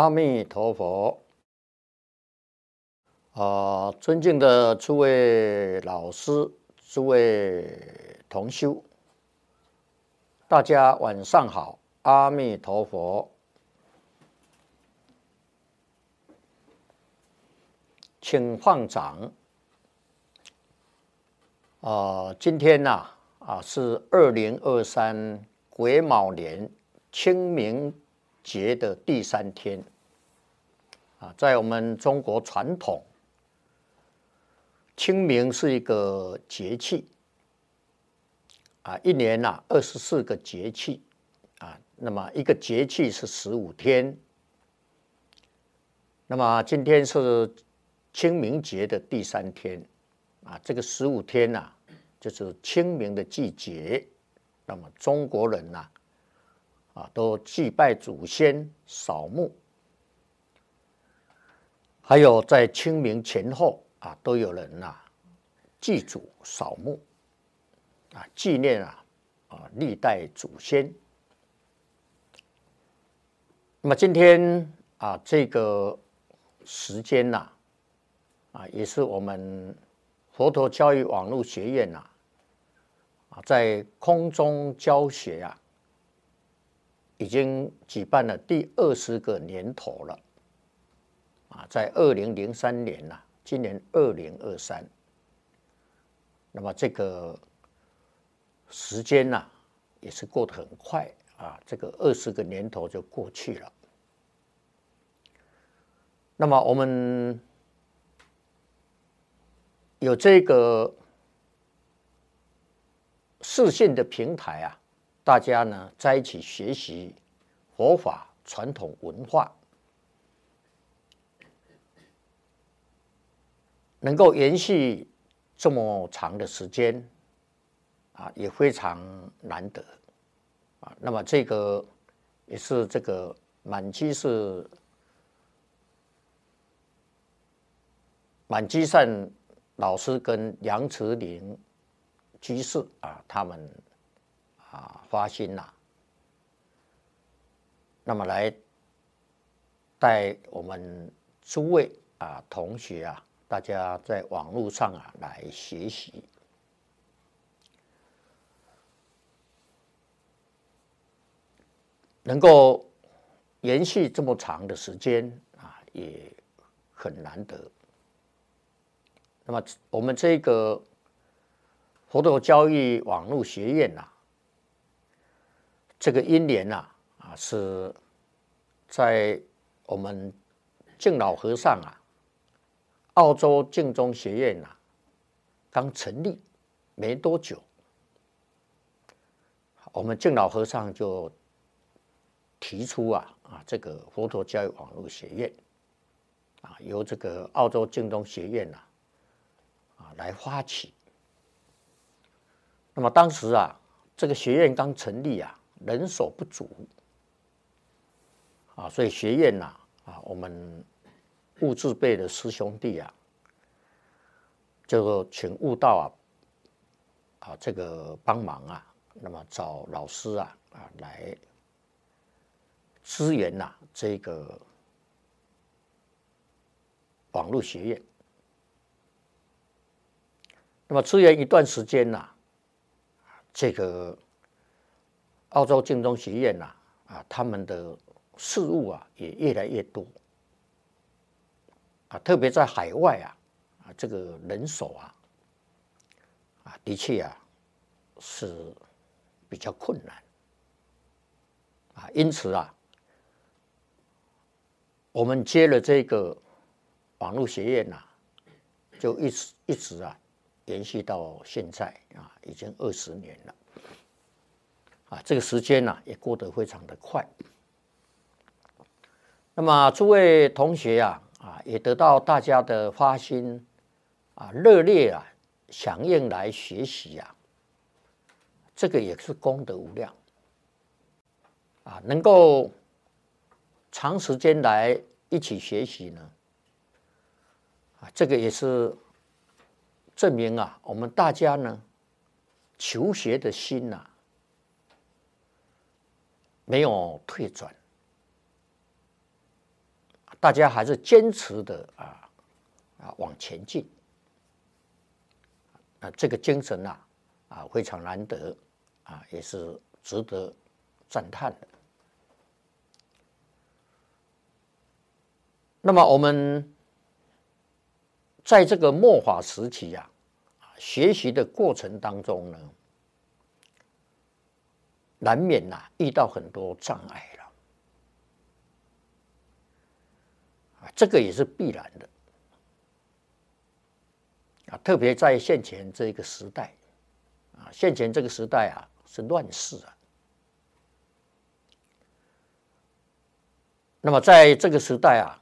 阿弥陀佛，啊、尊敬的诸位老师、诸位同修，大家晚上好，阿弥陀佛，请放掌。啊、今天呐、啊，啊是二零二三癸卯年清明节的第三天。啊，在我们中国传统，清明是一个节气啊，一年呐二十四个节气啊，那么一个节气是十五天，那么今天是清明节的第三天啊，这个十五天呐，就是清明的季节，那么中国人呐。啊，都祭拜祖先、扫墓，还有在清明前后啊，都有人呐、啊、祭祖、扫墓，啊，纪念啊啊历代祖先。那么今天啊，这个时间呐，啊，也是我们佛陀教育网络学院呐，啊，在空中教学啊。已经举办了第二十个年头了，啊，在二零零三年呐，今年二零二三，那么这个时间呐，也是过得很快啊，这个二十个年头就过去了。那么我们有这个视讯的平台啊。大家呢在一起学习佛法传统文化，能够延续这么长的时间啊，也非常难得啊。那么这个也是这个满居是满居善老师跟杨慈林居士啊，他们。啊，发心呐、那么来带我们诸位啊同学啊，大家在网络上啊来学习，能够延续这么长的时间啊，也很难得。那么我们这个佛陀教育网络学院呐、这个因缘呐，啊，是在我们敬老和尚啊，澳洲净宗学院呐，刚成立没多久，我们净老和尚就提出啊，啊，这个佛陀教育网络学院，啊，由这个澳洲净宗学院呐，啊，来发起。那么当时啊，这个学院刚成立啊。人手不足啊，所以学院呐啊，我们悟智辈的师兄弟啊，就请悟道啊啊这个帮忙啊，那么找老师啊啊来支援呐这个网络学院。那么支援一段时间呐，这个。澳洲净宗学院呐，啊，他们的事务啊也越来越多，啊，特别在海外啊，啊，这个人手啊，啊，的确啊是比较困难，啊，因此啊，我们接了这个网络学院呐，就一直一直啊延续到现在啊，已经二十年了。啊，这个时间呢、也过得非常的快。那么诸位同学呀，啊，也得到大家的发心啊，热烈啊响应来学习呀、啊，这个也是功德无量。啊，能够长时间来一起学习呢，啊，这个也是证明啊，我们大家呢求学的心呐、没有退转大家还是坚持的啊啊往前进啊，这个精神啊啊非常难得啊，也是值得赞叹的。那么我们在这个末法时期呀，啊，学习的过程当中呢，难免呐遇到很多障碍了。这个也是必然的啊，特别在现前这个时代啊，现前这个时代啊是乱世啊。那么在这个时代啊，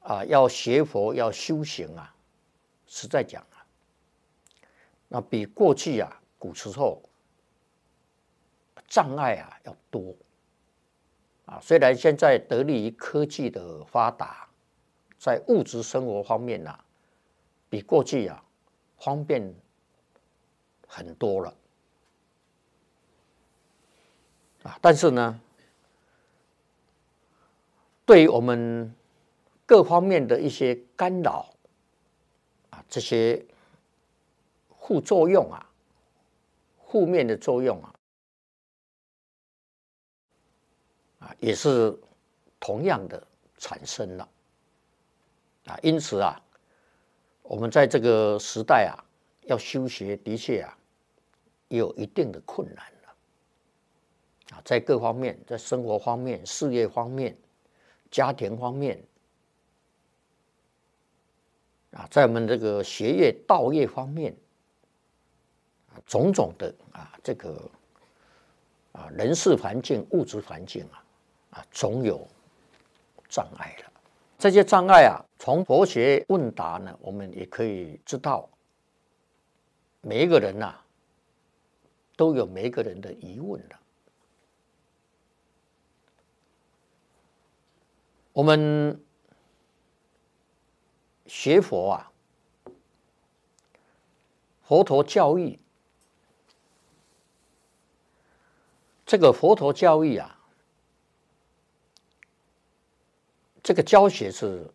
啊要学佛要修行啊，实在讲啊，那比过去啊古时候障碍啊要多啊。虽然现在得力于科技的发达。在物质生活方面呢，比过去啊方便很多了啊，但是呢，对于我们各方面的一些干扰啊，这些副作用啊，负面的作用啊，啊，也是同样的产生了。啊，因此啊，我们在这个时代啊，要修学的确啊，有一定的困难了。啊，在各方面，在生活方面、事业方面、家庭方面，啊，在我们这个学业道业方面，种种的啊，这个啊，人事环境、物质环境啊，啊，总有障碍了。这些障碍啊，从佛学问答呢，我们也可以知道，每一个人呐、都有每一个人的疑问的。我们学佛啊，佛陀教育，这个佛陀教育啊。这个教学是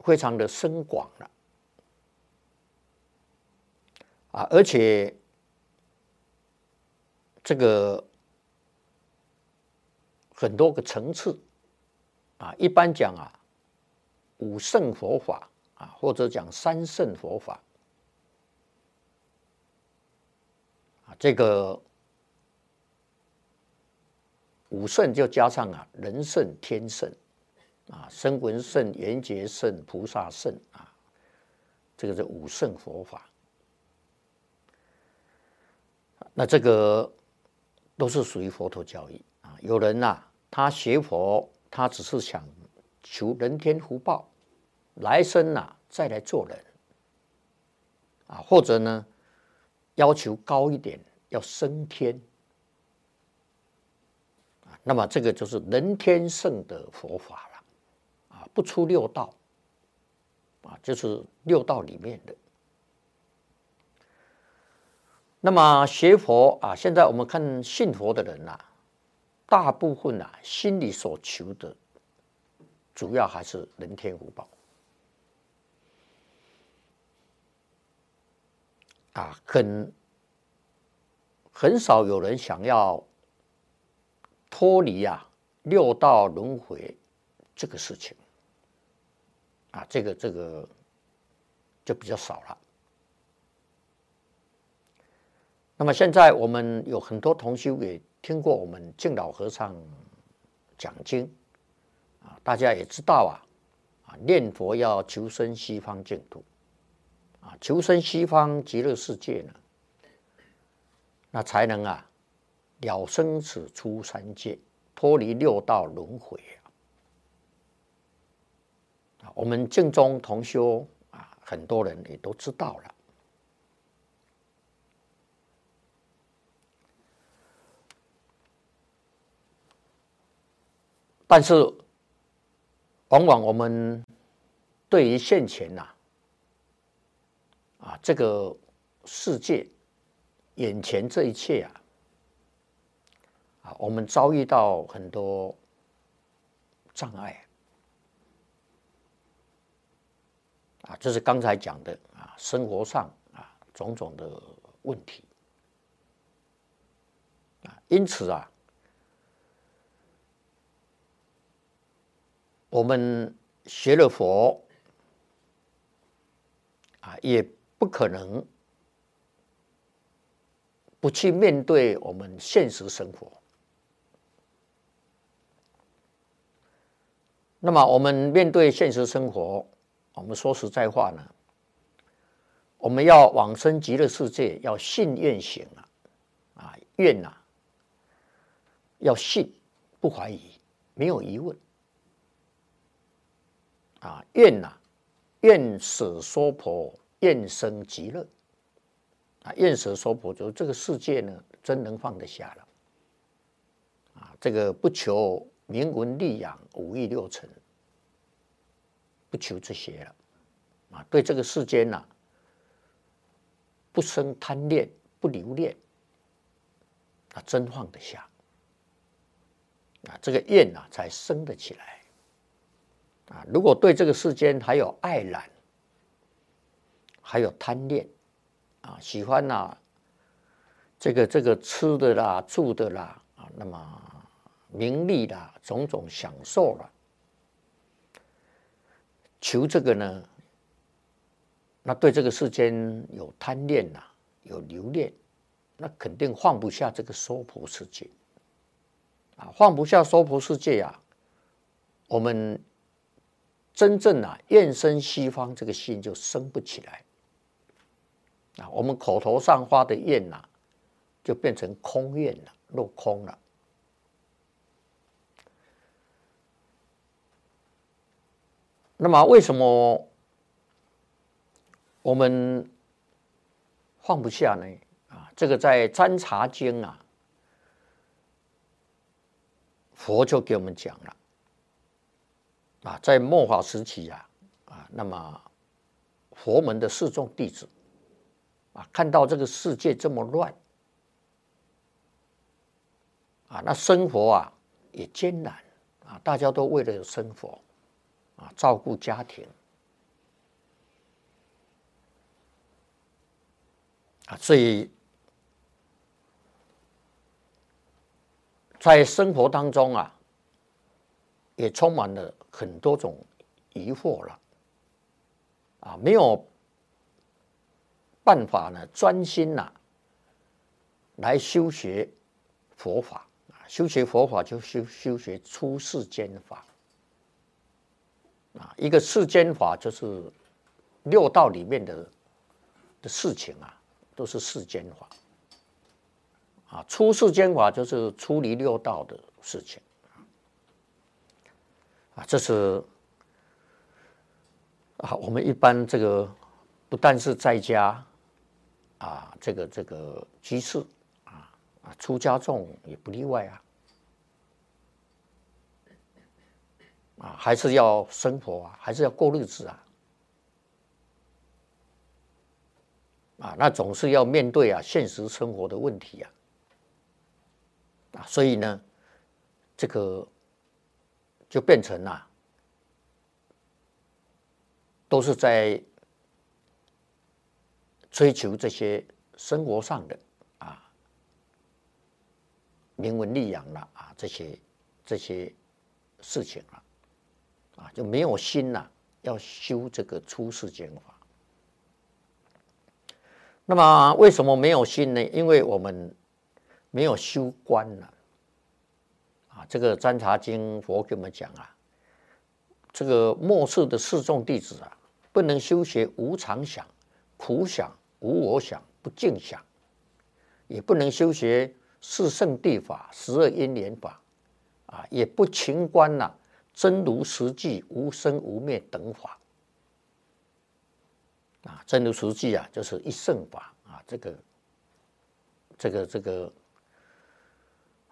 非常的深广了啊，而且这个很多个层次啊，一般讲啊，五圣佛法啊，或者讲三圣佛法啊，这个五圣就加上啊，人圣、天圣。啊，声闻圣、缘觉圣、菩萨圣啊，这个是五圣佛法。那这个都是属于佛陀教义啊。有人呐、啊，他学佛，他只是想求人天福报，来生呐、啊、再来做人啊，或者呢要求高一点，要升天啊。那么这个就是人天圣的佛法。不出六道，啊，就是六道里面的。那么学佛啊，现在我们看信佛的人呐、啊，大部分呐、啊，心里所求的，主要还是人天福报。啊，很很少有人想要脱离啊六道轮回这个事情。啊，这个这个就比较少了。那么现在我们有很多同修也听过我们净老和尚讲经啊，大家也知道啊，啊念佛要求生西方净土，啊求生西方极乐世界呢，那才能啊了生死出三界，脱离六道轮回。我们净宗同修啊，很多人也都知道了，但是往往我们对于现前呐，啊，这个世界眼前这一切啊，啊，我们遭遇到很多障碍。啊，这是刚才讲的啊，生活上啊种种的问题啊，因此啊，我们学了佛啊，也不可能不去面对我们现实生活。那么，我们面对现实生活，我们说实在话呢，我们要往生极乐世界，要信愿行啊，啊愿呐，要信，不怀疑，没有疑问啊愿呐，愿舍娑婆，愿生极乐啊，愿舍娑婆，就这个世界呢，真能放得下了啊，这个不求。名闻利养五欲六尘，不求这些了啊！对这个世间呐，不生贪恋，不留恋啊，真放得下啊！这个愿呐，才生得起来啊！如果对这个世间还有爱染，还有贪恋啊，喜欢呐，这个这个吃的啦，住的啦啊，那么。名利的种种享受了，求这个呢？那对这个世间有贪恋呐，有留恋，那肯定放不下这个娑婆世界啊！放不下娑婆世界呀，我们真正啊愿生西方这个心就生不起来啊！我们口头上发的愿呐，就变成空愿了，落空了。那么为什么我们放不下呢？啊，这个在《占察经》啊，佛就给我们讲了。啊，在末法时期啊，啊，那么佛门的四众弟子啊，看到这个世界这么乱，啊，那生活啊也艰难啊，大家都为了生活。啊，照顾家庭。啊，所以在生活当中啊，也充满了很多种疑惑了。啊，没有办法呢，专心呐来修学佛法。啊，修学佛法就修修学出世间法。啊，一个世间法就是六道里面的的事情啊，都是世间法。啊，出世间法就是出离六道的事情。啊，这是啊，我们一般这个不但是在家啊，这个这个居士啊啊，出家众也不例外啊。啊，还是要生活啊，还是要过日子啊，啊，那总是要面对啊现实生活的问题啊，啊，所以呢，这个就变成了，都是在追求这些生活上的啊，名闻利养了啊，这些这些事情了。啊，啊就没有心呐、要修这个出世间法。那么为什么没有心呢？因为我们没有修观了。啊，这个《占察经》佛给我们讲啊，这个末世的四众弟子啊，不能修学无常想、苦想、无我想、不净想，也不能修学四圣谛法、十二因缘法，啊，也不勤观呐。真如实际无生无灭等法啊，真如实际啊，就是一圣法啊，这个这个这个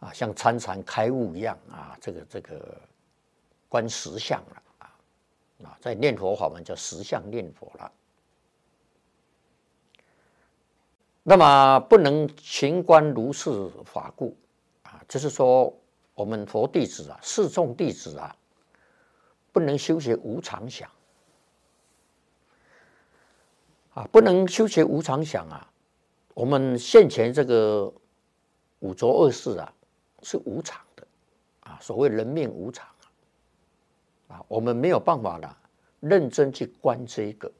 啊，像参禅开悟一样啊，这个这个观实相了啊啊，在念佛法门叫实相念佛了。那么不能勤观如是法故啊，就是说我们佛弟子啊，四众弟子啊。不能修学无常想啊，不能修学无常想啊。我们现前这个五浊恶世啊，是无常的啊。所谓人命无常啊，啊，我们没有办法的认真去观这一个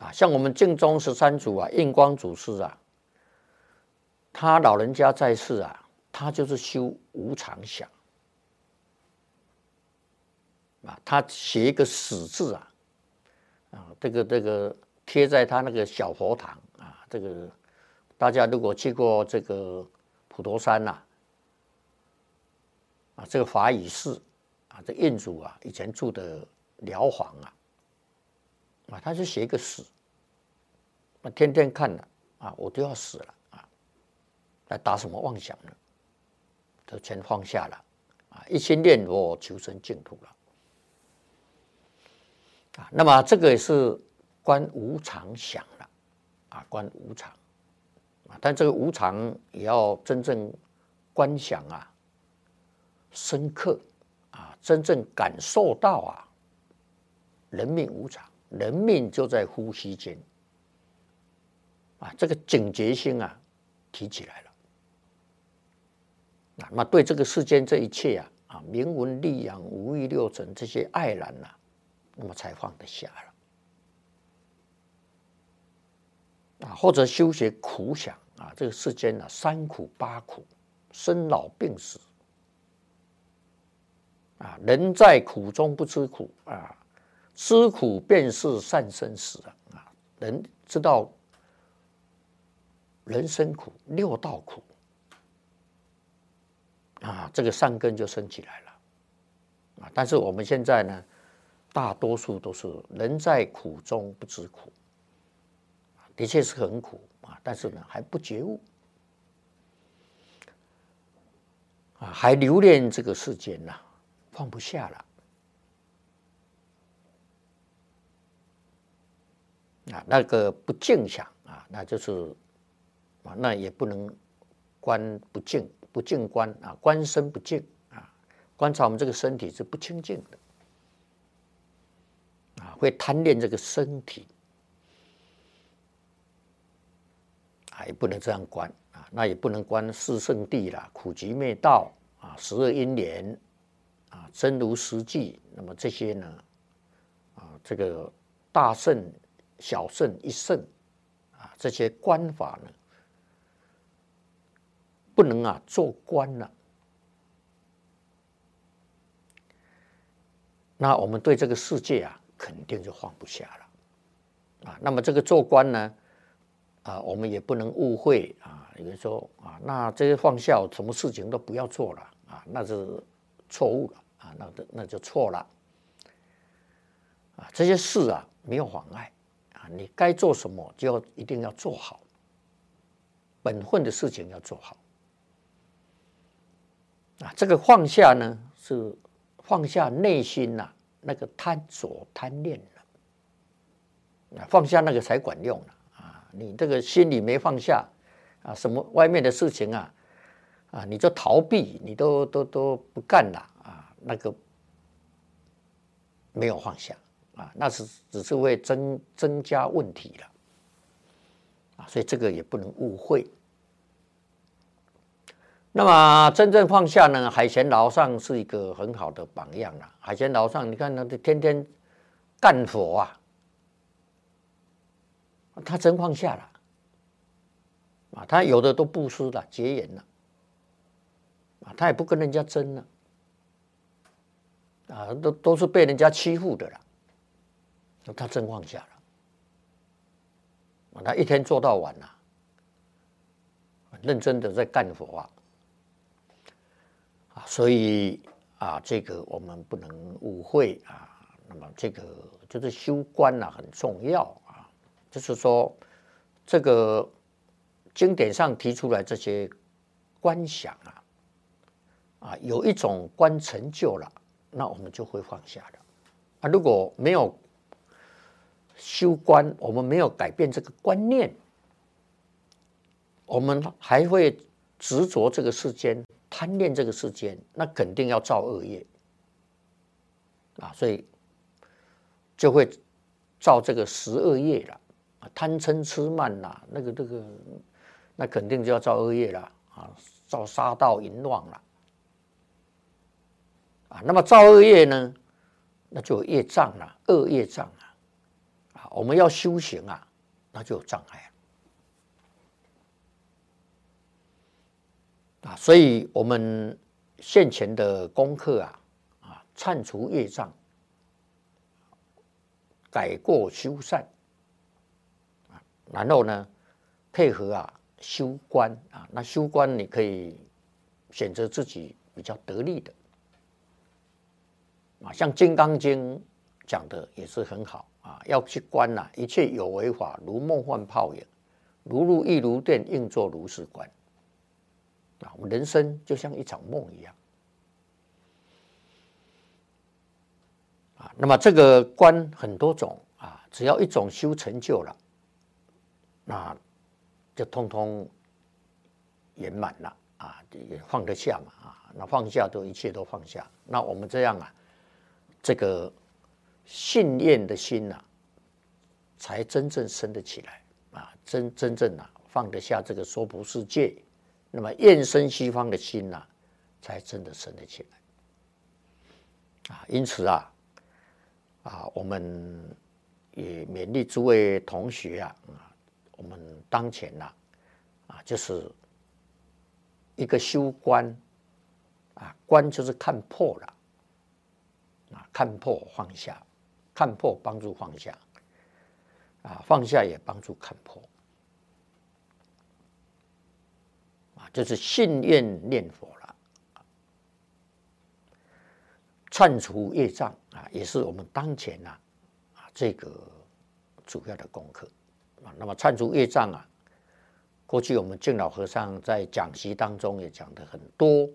啊。像我们净宗十三祖啊，印光祖师啊，他老人家在世啊，他就是修无常想啊，他写一个死字啊，啊，这个这个。贴在他那个小佛堂啊，这个大家如果去过这个普陀山呐，啊，这个法雨寺啊，这印祖啊以前住的寮房啊，啊，他就写一个死，我天天看了啊，我都要死了啊，还打什么妄想呢？都全放下了啊，一心念佛求生净土了啊，那么这个也是。观无常想了，啊，观无常，啊，但这个无常也要真正观想啊，深刻啊，真正感受到啊，人命无常，人命就在呼吸间，啊，这个警觉心啊，提起来了，啊，那对这个世间这一切啊，啊，名闻利养、五欲六尘这些爱染呐，么才放得下了。啊，或者修学苦想啊，这个世间啊，三苦八苦，生老病死啊，人在苦中不吃苦啊，吃苦便是善生死啊，啊，人知道人生苦，六道苦啊，这个善根就生起来了啊。但是我们现在呢，大多数都是人在苦中不知苦。的确是很苦啊，但是呢还不觉悟啊，还留恋这个世间呐，放不下了啊，那个不净想啊，那就是啊，那也不能观不净，不净观啊，观身不净啊，观察我们这个身体是不清净的，会贪恋这个身体啊。也不能这样观啊，那也不能观四圣谛啦，苦集灭道啊，十二因缘啊，真如实际。那么这些呢，啊，这个大圣、小圣、一圣啊，这些观法呢，不能啊做观了。那我们对这个世界啊，肯定就放不下了啊。那么这个做官呢？啊，我们也不能误会啊，有人说啊，那这些放下，什么事情都不要做了啊，那是错误了啊，那那就错了啊，这些事啊没有妨碍啊，你该做什么就要一定要做好，本分的事情要做好啊，这个放下呢是放下内心呐那个贪着贪念了，放下那个才管用了。你这个心里没放下啊，什么外面的事情啊，啊，你就逃避，你都都都不干了啊，那个没有放下啊，那是只是会增增加问题了啊，所以这个也不能误会。那么真正放下呢，海贤老上是一个很好的榜样了。海贤老上，你看他天天干活啊。他真放下了啊！他有的都布施了、结缘了啊！他也不跟人家争了啊！都都是被人家欺负的了，他真放下了啊！他一天做到晚呐，认真的在干活啊！所以啊，这个我们不能误会啊。那么这个就是修观啊，很重要啊。就是说，这个经典上提出来这些观想啊，啊，有一种观成就了，那我们就会放下了。啊，如果没有修观，我们没有改变这个观念，我们还会执着这个世间，贪恋这个世间，那肯定要造恶业。啊，所以就会。造这个十恶业了，啊，贪嗔痴慢呐，那个这个，那肯定就要造恶业了啊，造杀盗淫妄了，啊，那么造恶业呢，那就有业障了，恶业障啊，啊，我们要修行啊，那就有障碍了啊，所以我们现前的功课啊，啊，忏除业障。改过修善，然后呢，配合啊修观啊，那修观你可以选择自己比较得力的啊，像《金刚经》讲的也是很好啊，要去观呐，一切有为法如梦幻泡影，如露亦如电，应作如是观啊，我们人生就像一场梦一样啊。那么这个观很多种啊，只要一种修成就了，那就通通圆满了啊，也放得下嘛啊，那放下都一切都放下。那我们这样啊，这个信念的心呐、才真正生得起来啊，真真正啊放得下这个娑婆世界，那么愿生西方的心呐、啊，才真的生得起来啊。因此啊。啊，我们也勉励诸位同学啊，啊，我们当前呐，啊，就是一个修观，啊，观就是看破了，啊，看破放下，看破帮助放下，啊，放下也帮助看破，啊，就是信愿念佛了。忏除业障啊，也是我们当前呐啊这个主要的功课啊。那么忏除业障啊，过去我们净老和尚在讲习当中也讲的很多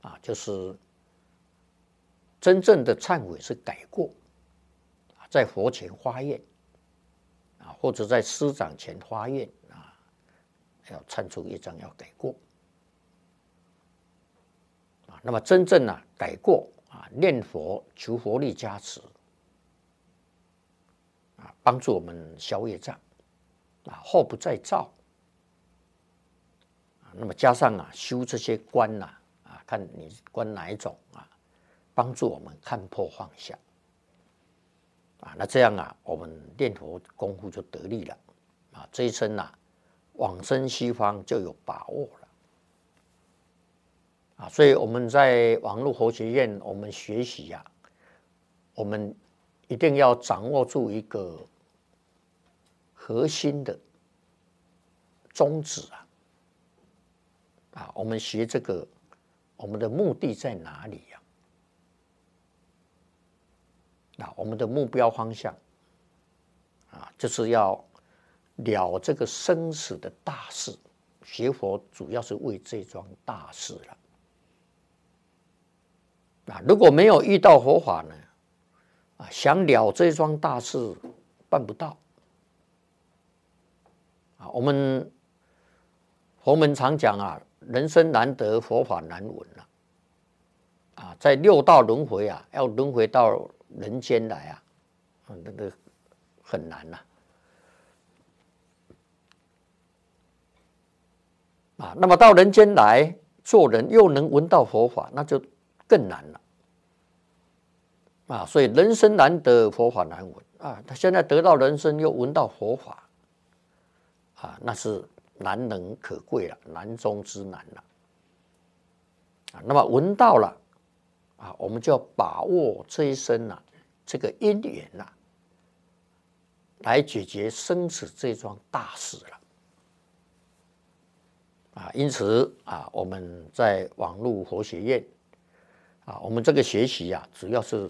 啊，就是真正的忏悔是改过，在佛前发愿啊，或者在师长前发愿，要忏除业障，要改过啊。那么真正啊改过。啊，念佛求佛力加持，啊，帮助我们消业障，啊，后不再造，啊，那么加上啊，修这些观呐，啊，看你观哪一种啊，帮助我们看破放下，啊，那这样啊，我们念佛功夫就得力了，啊，这一生呐，往生西方就有把握了。啊，所以我们在网络佛学院，我们学习呀，我们一定要掌握住一个核心的宗旨啊！啊，我们学这个，我们的目的在哪里呀？啊，我们的目标方向啊，就是要了这个生死的大事。学佛主要是为这桩大事了。啊，如果没有遇到佛法呢，啊，想了这桩大事办不到。啊，我们佛门常讲啊，人生难得，佛法难闻啊。啊，在六道轮回啊，要轮回到人间来啊，那个很难呐。啊那么到人间来做人，又能闻到佛法，那就。更难了啊！所以人生难得，佛法难闻啊！他现在得到人生，又闻到佛法啊，那是难能可贵了，难中之难了啊！那么闻到了啊，我们就要把握这一生呐，这个因缘呐，来解决生死这桩大事了啊！因此啊，我们在网络佛学院。啊，我们这个学习呀，主要是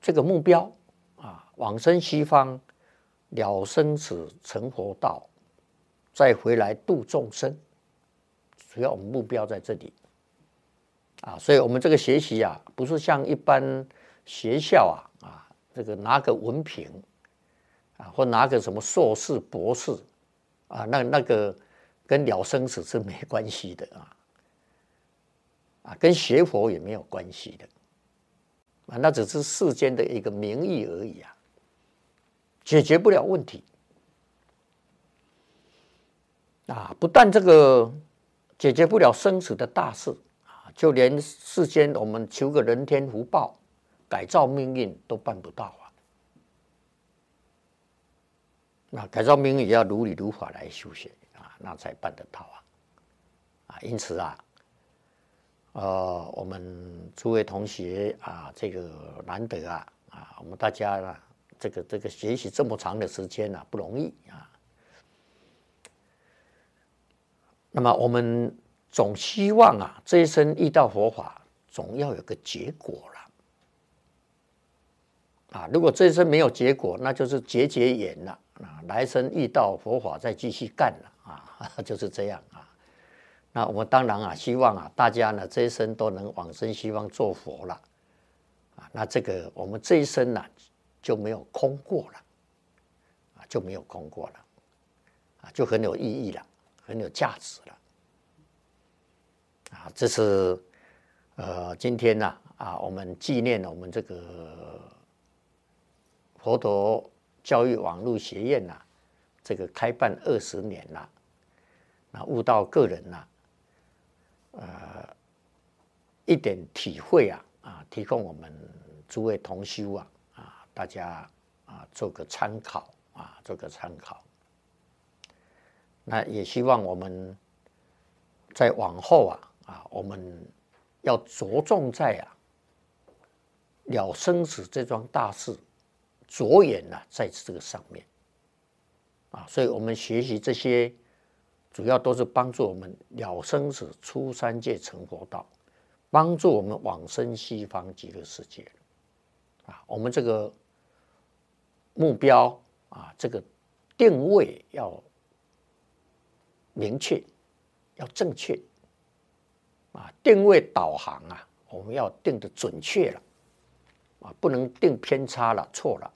这个目标啊，往生西方，了生死成佛道，再回来度众生，主要我们目标在这里啊，所以我们这个学习呀，不是像一般学校啊啊，这个拿个文凭啊，或拿个什么硕士、博士啊，那那个跟了生死是没关系的啊。啊，跟学佛也没有关系的，啊，那只是世间的一个名义而已啊，解决不了问题啊！不但这个解决不了生死的大事啊，就连世间我们求个人天福报、改造命运都办不到啊！那改造命运也要如理如法来修学啊，那才办得到啊！啊，因此啊。呃，我们诸位同学啊，这个难得啊啊，我们大家呢，这个这个学习这么长的时间呢，不容易啊。那么我们总希望啊，这一生遇到佛法，总要有个结果了啊。如果这一生没有结果，那就是结结缘了啊。来生遇到佛法，再继续干了啊，就是这样啊。那我们当然啊，希望啊，大家呢这一生都能往生西方做佛了，啊，那这个我们这一生呢就没有空过了，啊，就没有空过了，啊，就很有意义了，很有价值了，啊，这是呃今天呢啊，我们纪念我们这个佛陀教育网络学院呐，这个开办二十年了，那悟道个人呐。呃，一点体会啊啊，提供我们诸位同修啊啊，大家啊做个参考啊，做个参考。那也希望我们在往后啊啊，我们要着重在啊了生死这桩大事，着眼呢在这个上面啊，所以我们学习这些。主要都是帮助我们了生死、出三界、成佛道，帮助我们往生西方极乐世界。啊，我们这个目标啊，这个定位要明确，要正确。啊，定位导航啊，我们要定得准确了，啊，不能定偏差了、错了。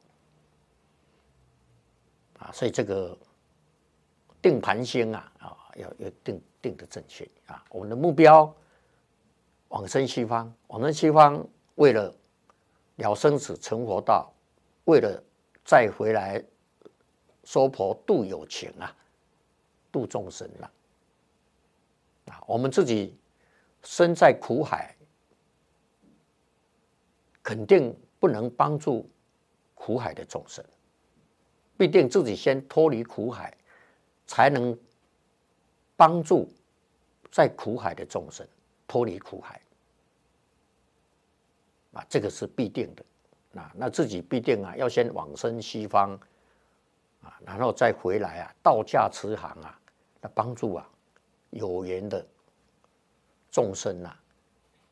啊，所以这个。定盘星啊啊，要要定定的正确啊！我们的目标往生西方，往生西方为了了生死成佛道，为了再回来娑婆度有情啊，度众生啊！啊，我们自己身在苦海，肯定不能帮助苦海的众生，必定自己先脱离苦海。才能帮助在苦海的众生脱离苦海啊，这个是必定的。那那自己必定啊，要先往生西方啊，然后再回来啊，道驾慈航啊，来帮助啊有缘的众生啊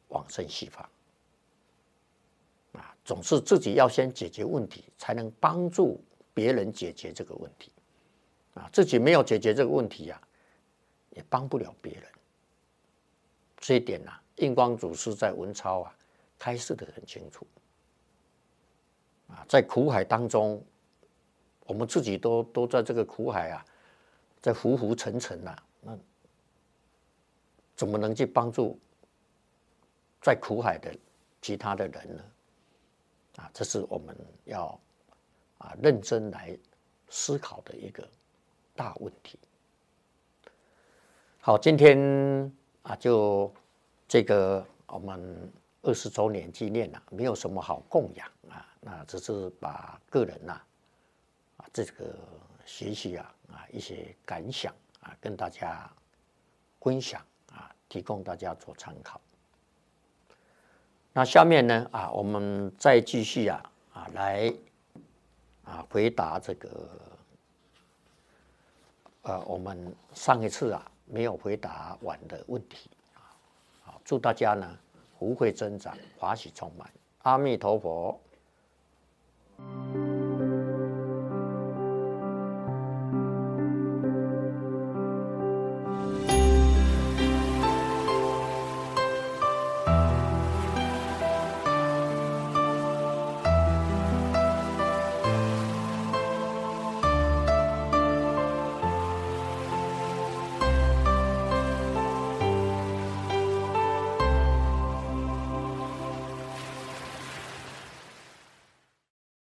往生西方，总是自己要先解决问题，才能帮助别人解决这个问题。啊，自己没有解决这个问题呀、啊，也帮不了别人。这一点呐、啊，印光祖师在文钞啊开示的很清楚。啊，在苦海当中，我们自己都都在这个苦海啊，在浮浮沉沉呐、啊，那怎么能去帮助在苦海的其他的人呢？啊，这是我们要啊认真来思考的一个。大问题。好，今天啊，就这个我们二十周年纪念了，没有什么好供养啊，那只是把个人呐啊这个学习啊啊一些感想啊跟大家分享啊，提供大家做参考。那下面呢啊，我们再继续啊啊来啊回答这个。呃，我们上一次啊没有回答完的问题啊，好，祝大家呢福慧增长，法喜充满，阿弥陀佛。